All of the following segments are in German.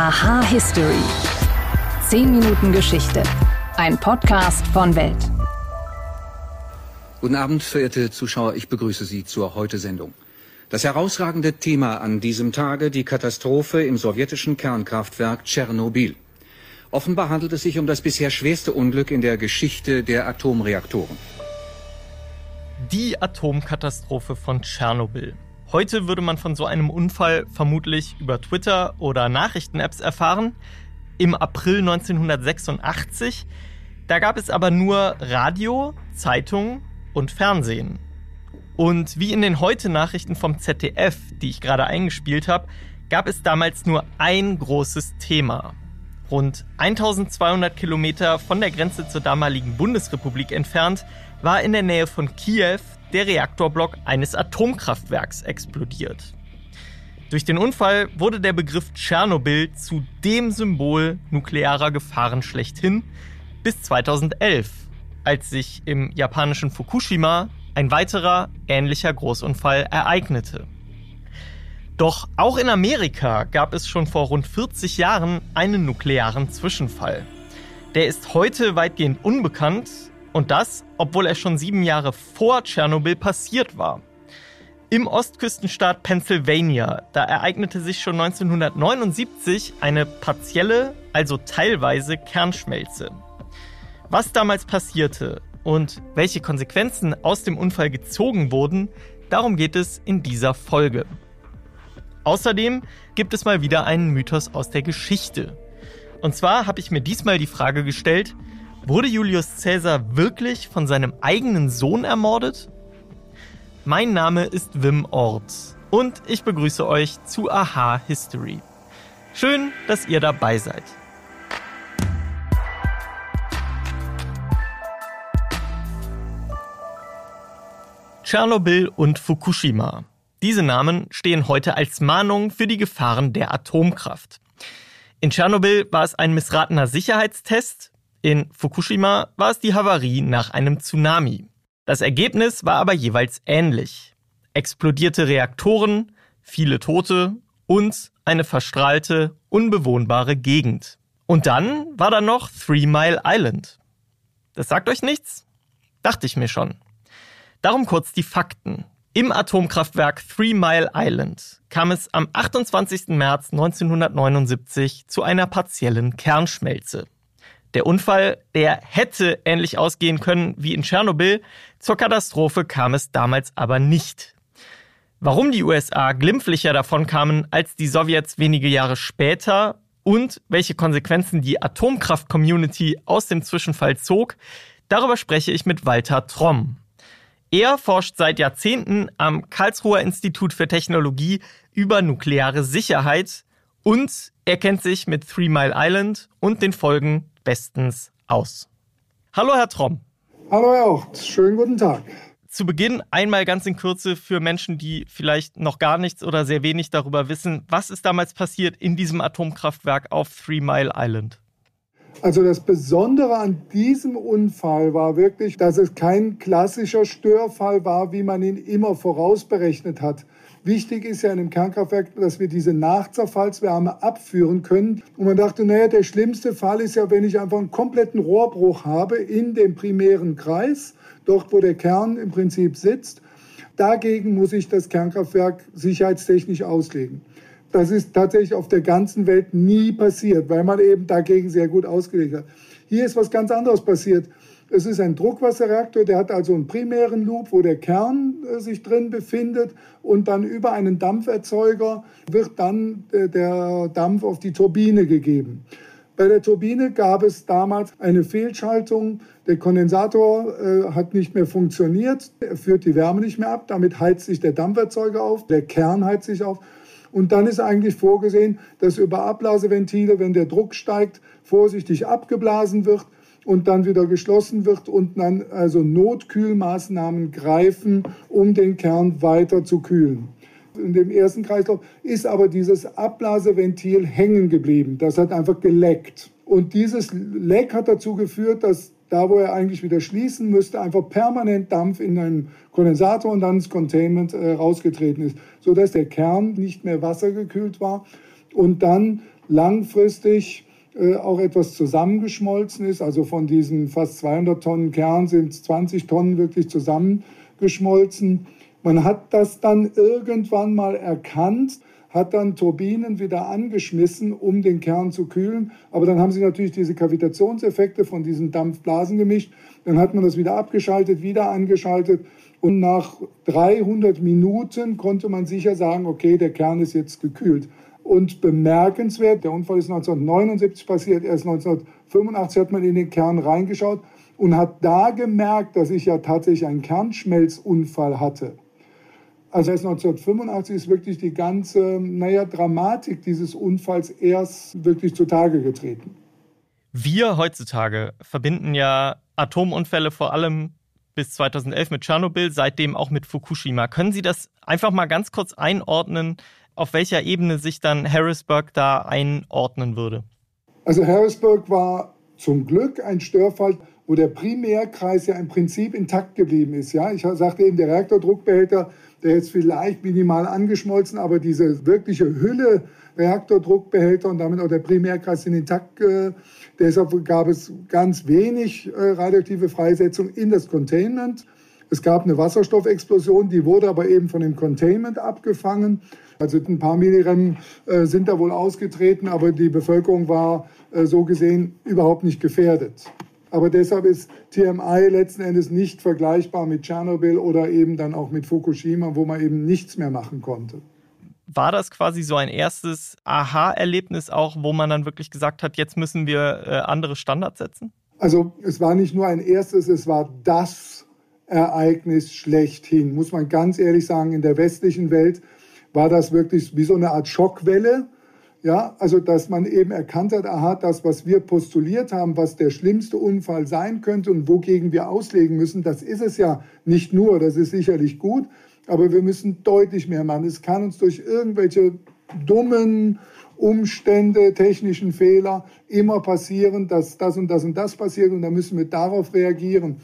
Aha History. 10 Minuten Geschichte. Ein Podcast von Welt. Guten Abend, verehrte Zuschauer. Ich begrüße Sie zur Heute-Sendung. Das herausragende Thema an diesem Tage die Katastrophe im sowjetischen Kernkraftwerk Tschernobyl. Offenbar handelt es sich um das bisher schwerste Unglück in der Geschichte der Atomreaktoren. Die Atomkatastrophe von Tschernobyl. Heute würde man von so einem Unfall vermutlich über Twitter oder Nachrichten-Apps erfahren. Im April 1986, da gab es aber nur Radio, Zeitung und Fernsehen. Und wie in den Heute-Nachrichten vom ZDF, die ich gerade eingespielt habe, gab es damals nur ein großes Thema. Rund 1200 Kilometer von der Grenze zur damaligen Bundesrepublik entfernt war in der Nähe von Kiew der Reaktorblock eines Atomkraftwerks explodiert. Durch den Unfall wurde der Begriff Tschernobyl zu dem Symbol nuklearer Gefahren schlechthin bis 2011, als sich im japanischen Fukushima ein weiterer ähnlicher Großunfall ereignete. Doch auch in Amerika gab es schon vor rund 40 Jahren einen nuklearen Zwischenfall. Der ist heute weitgehend unbekannt, und das, obwohl er schon sieben Jahre vor Tschernobyl passiert war. Im Ostküstenstaat Pennsylvania, da ereignete sich schon 1979 eine partielle, also teilweise Kernschmelze. Was damals passierte und welche Konsequenzen aus dem Unfall gezogen wurden, darum geht es in dieser Folge. Außerdem gibt es mal wieder einen Mythos aus der Geschichte. Und zwar habe ich mir diesmal die Frage gestellt, Wurde Julius Caesar wirklich von seinem eigenen Sohn ermordet? Mein Name ist Wim Ort und ich begrüße euch zu Aha History. Schön, dass ihr dabei seid. Tschernobyl und Fukushima. Diese Namen stehen heute als Mahnung für die Gefahren der Atomkraft. In Tschernobyl war es ein missratener Sicherheitstest, in Fukushima war es die Havarie nach einem Tsunami. Das Ergebnis war aber jeweils ähnlich. Explodierte Reaktoren, viele Tote und eine verstrahlte, unbewohnbare Gegend. Und dann war da noch Three Mile Island. Das sagt euch nichts? Dachte ich mir schon. Darum kurz die Fakten. Im Atomkraftwerk Three Mile Island kam es am 28. März 1979 zu einer partiellen Kernschmelze. Der Unfall, der hätte ähnlich ausgehen können wie in Tschernobyl. Zur Katastrophe kam es damals aber nicht. Warum die USA glimpflicher davon kamen als die Sowjets wenige Jahre später und welche Konsequenzen die Atomkraft-Community aus dem Zwischenfall zog, darüber spreche ich mit Walter Tromm. Er forscht seit Jahrzehnten am Karlsruher Institut für Technologie über nukleare Sicherheit und er kennt sich mit Three Mile Island und den Folgen bestens aus. Hallo, Herr Tromm. Hallo, Herr Ort. Schönen guten Tag. Zu Beginn einmal ganz in Kürze für Menschen, die vielleicht noch gar nichts oder sehr wenig darüber wissen. Was ist damals passiert in diesem Atomkraftwerk auf Three Mile Island? Also das Besondere an diesem Unfall war wirklich, dass es kein klassischer Störfall war, wie man ihn immer vorausberechnet hat. Wichtig ist ja in einem Kernkraftwerk, dass wir diese Nachzerfallswärme abführen können. Und man dachte, naja, der schlimmste Fall ist ja, wenn ich einfach einen kompletten Rohrbruch habe in dem primären Kreis, dort wo der Kern im Prinzip sitzt. Dagegen muss ich das Kernkraftwerk sicherheitstechnisch auslegen. Das ist tatsächlich auf der ganzen Welt nie passiert, weil man eben dagegen sehr gut ausgelegt hat. Hier ist was ganz anderes passiert. Es ist ein Druckwasserreaktor, der hat also einen primären Loop, wo der Kern äh, sich drin befindet und dann über einen Dampferzeuger wird dann äh, der Dampf auf die Turbine gegeben. Bei der Turbine gab es damals eine Fehlschaltung. Der Kondensator äh, hat nicht mehr funktioniert. Er führt die Wärme nicht mehr ab. Damit heizt sich der Dampferzeuger auf. Der Kern heizt sich auf. Und dann ist eigentlich vorgesehen, dass über Ablaseventile, wenn der Druck steigt, vorsichtig abgeblasen wird und dann wieder geschlossen wird und dann also Notkühlmaßnahmen greifen, um den Kern weiter zu kühlen. In dem ersten Kreislauf ist aber dieses Ablaseventil hängen geblieben. Das hat einfach geleckt. Und dieses Leck hat dazu geführt, dass da, wo er eigentlich wieder schließen müsste, einfach permanent Dampf in einen Kondensator und dann ins Containment äh, rausgetreten ist, sodass der Kern nicht mehr wassergekühlt war und dann langfristig auch etwas zusammengeschmolzen ist. Also von diesen fast 200 Tonnen Kern sind 20 Tonnen wirklich zusammengeschmolzen. Man hat das dann irgendwann mal erkannt, hat dann Turbinen wieder angeschmissen, um den Kern zu kühlen. Aber dann haben sie natürlich diese Kavitationseffekte von diesen Dampfblasen gemischt. Dann hat man das wieder abgeschaltet, wieder angeschaltet. Und nach 300 Minuten konnte man sicher sagen, okay, der Kern ist jetzt gekühlt. Und bemerkenswert, der Unfall ist 1979 passiert, erst 1985 hat man in den Kern reingeschaut und hat da gemerkt, dass ich ja tatsächlich einen Kernschmelzunfall hatte. Also erst 1985 ist wirklich die ganze, naja, Dramatik dieses Unfalls erst wirklich zutage getreten. Wir heutzutage verbinden ja Atomunfälle vor allem bis 2011 mit Tschernobyl, seitdem auch mit Fukushima. Können Sie das einfach mal ganz kurz einordnen, auf welcher Ebene sich dann Harrisburg da einordnen würde? Also Harrisburg war zum Glück ein Störfall, wo der Primärkreis ja im Prinzip intakt geblieben ist. Ja, ich sagte eben, der Reaktordruckbehälter, der ist vielleicht minimal angeschmolzen, aber diese wirkliche Hülle Reaktordruckbehälter und damit auch der Primärkreis sind intakt. Äh, deshalb gab es ganz wenig äh, radioaktive Freisetzung in das Containment. Es gab eine Wasserstoffexplosion, die wurde aber eben von dem Containment abgefangen. Also ein paar Millirem äh, sind da wohl ausgetreten, aber die Bevölkerung war äh, so gesehen überhaupt nicht gefährdet. Aber deshalb ist TMI letzten Endes nicht vergleichbar mit Tschernobyl oder eben dann auch mit Fukushima, wo man eben nichts mehr machen konnte. War das quasi so ein erstes Aha-Erlebnis auch, wo man dann wirklich gesagt hat, jetzt müssen wir äh, andere Standards setzen? Also es war nicht nur ein erstes, es war das Ereignis schlechthin, muss man ganz ehrlich sagen. In der westlichen Welt war das wirklich wie so eine Art Schockwelle. Ja, also dass man eben erkannt hat, aha, das, was wir postuliert haben, was der schlimmste Unfall sein könnte und wogegen wir auslegen müssen, das ist es ja nicht nur, das ist sicherlich gut, aber wir müssen deutlich mehr machen. Es kann uns durch irgendwelche dummen Umstände, technischen Fehler immer passieren, dass das und das und das passiert und da müssen wir darauf reagieren.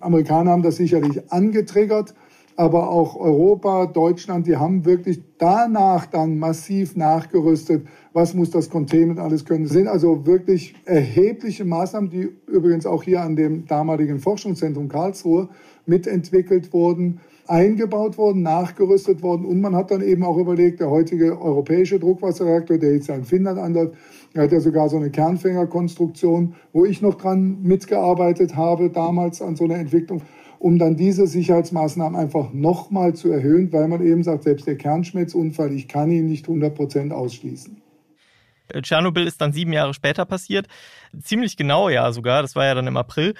Amerikaner haben das sicherlich angetriggert, aber auch Europa, Deutschland, die haben wirklich danach dann massiv nachgerüstet. Was muss das Containment alles können? Das sind also wirklich erhebliche Maßnahmen, die übrigens auch hier an dem damaligen Forschungszentrum Karlsruhe mitentwickelt wurden, eingebaut wurden, nachgerüstet wurden. Und man hat dann eben auch überlegt, der heutige europäische Druckwasserreaktor, der jetzt ja in Finnland anläuft, er hat ja sogar so eine Kernfängerkonstruktion, wo ich noch dran mitgearbeitet habe, damals an so einer Entwicklung, um dann diese Sicherheitsmaßnahmen einfach nochmal zu erhöhen, weil man eben sagt, selbst der Kernschmelzunfall, ich kann ihn nicht 100 Prozent ausschließen. Tschernobyl ist dann sieben Jahre später passiert. Ziemlich genau ja sogar, das war ja dann im April.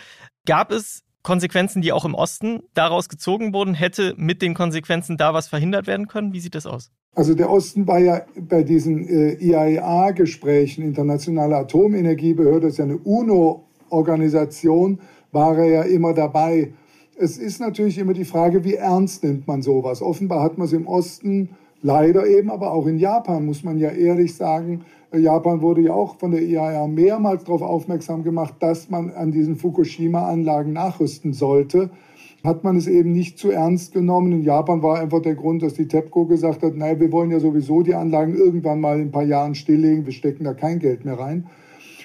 Gab es Konsequenzen, die auch im Osten daraus gezogen wurden? Hätte mit den Konsequenzen da was verhindert werden können? Wie sieht das aus? Also der Osten war ja bei diesen äh, IAEA-Gesprächen, Internationale Atomenergiebehörde, das ist ja eine UNO-Organisation, war er ja immer dabei. Es ist natürlich immer die Frage, wie ernst nimmt man sowas? Offenbar hat man es im Osten leider eben, aber auch in Japan, muss man ja ehrlich sagen. Japan wurde ja auch von der IAEA mehrmals darauf aufmerksam gemacht, dass man an diesen Fukushima-Anlagen nachrüsten sollte hat man es eben nicht zu ernst genommen. In Japan war einfach der Grund, dass die TEPCO gesagt hat, naja, wir wollen ja sowieso die Anlagen irgendwann mal in ein paar Jahren stilllegen, wir stecken da kein Geld mehr rein.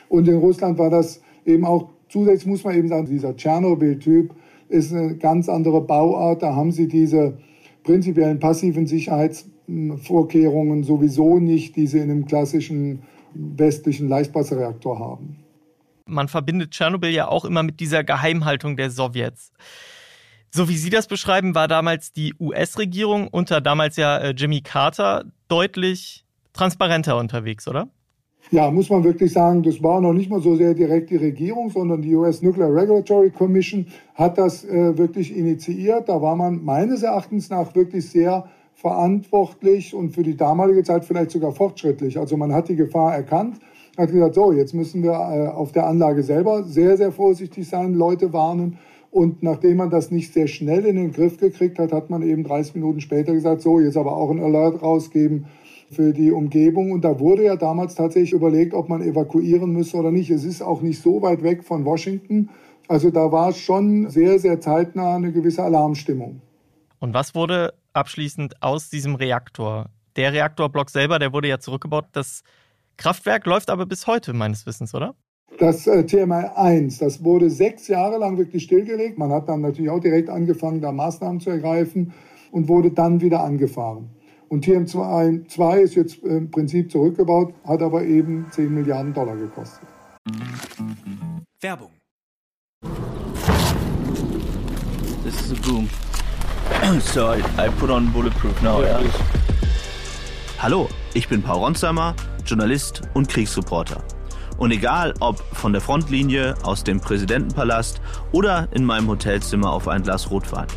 Und in Russland war das eben auch, zusätzlich muss man eben sagen, dieser Tschernobyl-Typ ist eine ganz andere Bauart. Da haben sie diese prinzipiellen passiven Sicherheitsvorkehrungen sowieso nicht, die sie in einem klassischen westlichen Leichtwasserreaktor haben. Man verbindet Tschernobyl ja auch immer mit dieser Geheimhaltung der Sowjets. So wie Sie das beschreiben, war damals die US-Regierung unter damals ja äh, Jimmy Carter deutlich transparenter unterwegs, oder? Ja, muss man wirklich sagen, das war noch nicht mal so sehr direkt die Regierung, sondern die US Nuclear Regulatory Commission hat das äh, wirklich initiiert. Da war man meines Erachtens nach wirklich sehr verantwortlich und für die damalige Zeit vielleicht sogar fortschrittlich. Also man hat die Gefahr erkannt, hat gesagt, so, jetzt müssen wir äh, auf der Anlage selber sehr, sehr vorsichtig sein, Leute warnen. Und nachdem man das nicht sehr schnell in den Griff gekriegt hat, hat man eben 30 Minuten später gesagt, so, jetzt aber auch ein Alert rausgeben für die Umgebung. Und da wurde ja damals tatsächlich überlegt, ob man evakuieren müsse oder nicht. Es ist auch nicht so weit weg von Washington. Also da war schon sehr, sehr zeitnah eine gewisse Alarmstimmung. Und was wurde abschließend aus diesem Reaktor? Der Reaktorblock selber, der wurde ja zurückgebaut. Das Kraftwerk läuft aber bis heute, meines Wissens, oder? Das äh, TMI 1, das wurde sechs Jahre lang wirklich stillgelegt. Man hat dann natürlich auch direkt angefangen, da Maßnahmen zu ergreifen und wurde dann wieder angefahren. Und TM2 2 ist jetzt im Prinzip zurückgebaut, hat aber eben 10 Milliarden Dollar gekostet. Werbung. This is a boom. so I, I put on bulletproof now. Yeah. Hallo, ich bin Paul Ronsheimer, Journalist und Kriegsreporter. Und egal ob von der Frontlinie, aus dem Präsidentenpalast oder in meinem Hotelzimmer auf ein Glas Rotwein.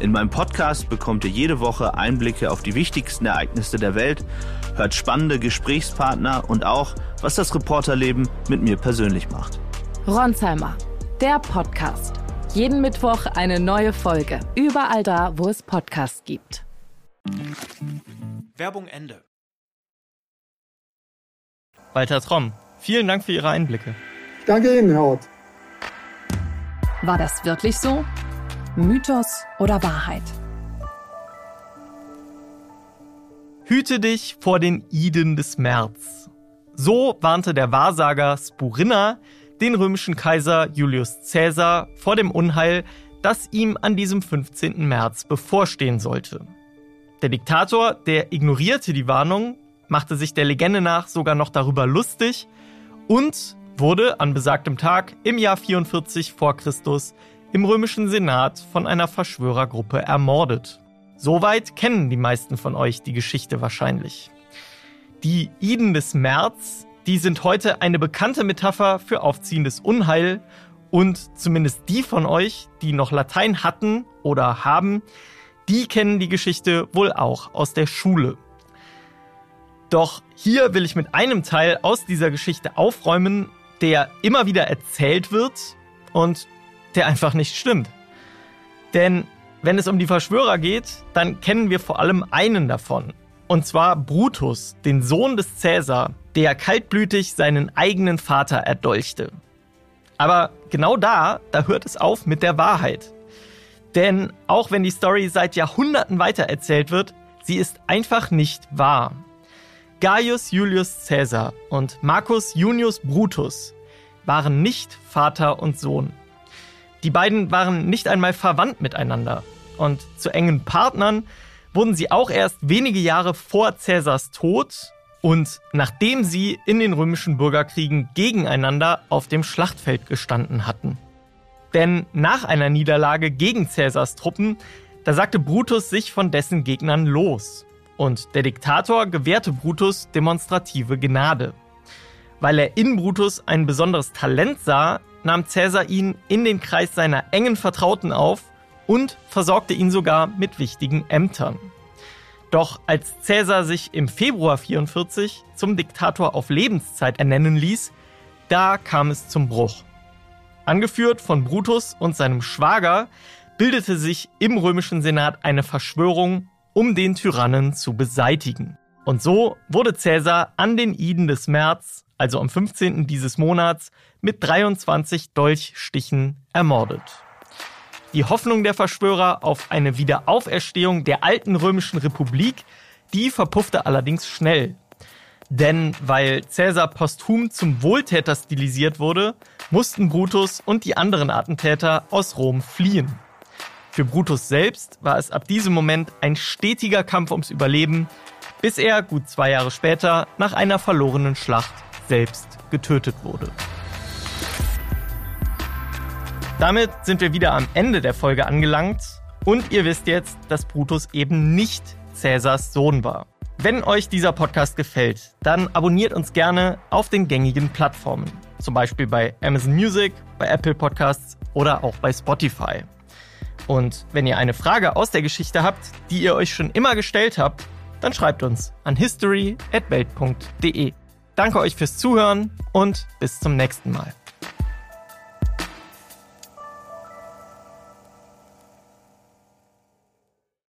In meinem Podcast bekommt ihr jede Woche Einblicke auf die wichtigsten Ereignisse der Welt, hört spannende Gesprächspartner und auch, was das Reporterleben mit mir persönlich macht. Ronsheimer, der Podcast. Jeden Mittwoch eine neue Folge. Überall da, wo es Podcasts gibt. Werbung Ende. Walter Tromm, vielen Dank für Ihre Einblicke. Danke Ihnen, Herr Ott. War das wirklich so? Mythos oder Wahrheit? Hüte dich vor den Iden des März. So warnte der Wahrsager Spurinna den römischen Kaiser Julius Caesar vor dem Unheil, das ihm an diesem 15. März bevorstehen sollte. Der Diktator, der ignorierte die Warnung, machte sich der Legende nach sogar noch darüber lustig und wurde an besagtem Tag im Jahr 44 vor Christus im römischen Senat von einer Verschwörergruppe ermordet. Soweit kennen die meisten von euch die Geschichte wahrscheinlich. Die Iden des März, die sind heute eine bekannte Metapher für aufziehendes Unheil und zumindest die von euch, die noch Latein hatten oder haben, die kennen die Geschichte wohl auch aus der Schule. Doch hier will ich mit einem Teil aus dieser Geschichte aufräumen, der immer wieder erzählt wird und der einfach nicht stimmt. Denn wenn es um die Verschwörer geht, dann kennen wir vor allem einen davon. Und zwar Brutus, den Sohn des Cäsar, der kaltblütig seinen eigenen Vater erdolchte. Aber genau da, da hört es auf mit der Wahrheit. Denn auch wenn die Story seit Jahrhunderten weitererzählt wird, sie ist einfach nicht wahr. Gaius Julius Caesar und Marcus Junius Brutus waren nicht Vater und Sohn. Die beiden waren nicht einmal verwandt miteinander. Und zu engen Partnern wurden sie auch erst wenige Jahre vor Cäsars Tod und nachdem sie in den römischen Bürgerkriegen gegeneinander auf dem Schlachtfeld gestanden hatten. Denn nach einer Niederlage gegen Cäsars Truppen, da sagte Brutus sich von dessen Gegnern los. Und der Diktator gewährte Brutus demonstrative Gnade. Weil er in Brutus ein besonderes Talent sah, nahm Caesar ihn in den Kreis seiner engen Vertrauten auf und versorgte ihn sogar mit wichtigen Ämtern. Doch als Caesar sich im Februar 44 zum Diktator auf Lebenszeit ernennen ließ, da kam es zum Bruch. Angeführt von Brutus und seinem Schwager bildete sich im römischen Senat eine Verschwörung, um den Tyrannen zu beseitigen. Und so wurde Caesar an den Iden des März, also am 15. dieses Monats, mit 23 Dolchstichen ermordet. Die Hoffnung der Verschwörer auf eine Wiederauferstehung der alten römischen Republik, die verpuffte allerdings schnell. Denn weil Caesar posthum zum Wohltäter stilisiert wurde, mussten Brutus und die anderen Attentäter aus Rom fliehen. Für Brutus selbst war es ab diesem Moment ein stetiger Kampf ums Überleben, bis er gut zwei Jahre später nach einer verlorenen Schlacht selbst getötet wurde. Damit sind wir wieder am Ende der Folge angelangt und ihr wisst jetzt, dass Brutus eben nicht Cäsars Sohn war. Wenn euch dieser Podcast gefällt, dann abonniert uns gerne auf den gängigen Plattformen. Zum Beispiel bei Amazon Music, bei Apple Podcasts oder auch bei Spotify. Und wenn ihr eine Frage aus der Geschichte habt, die ihr euch schon immer gestellt habt, dann schreibt uns an history.welt.de. Danke euch fürs Zuhören und bis zum nächsten Mal.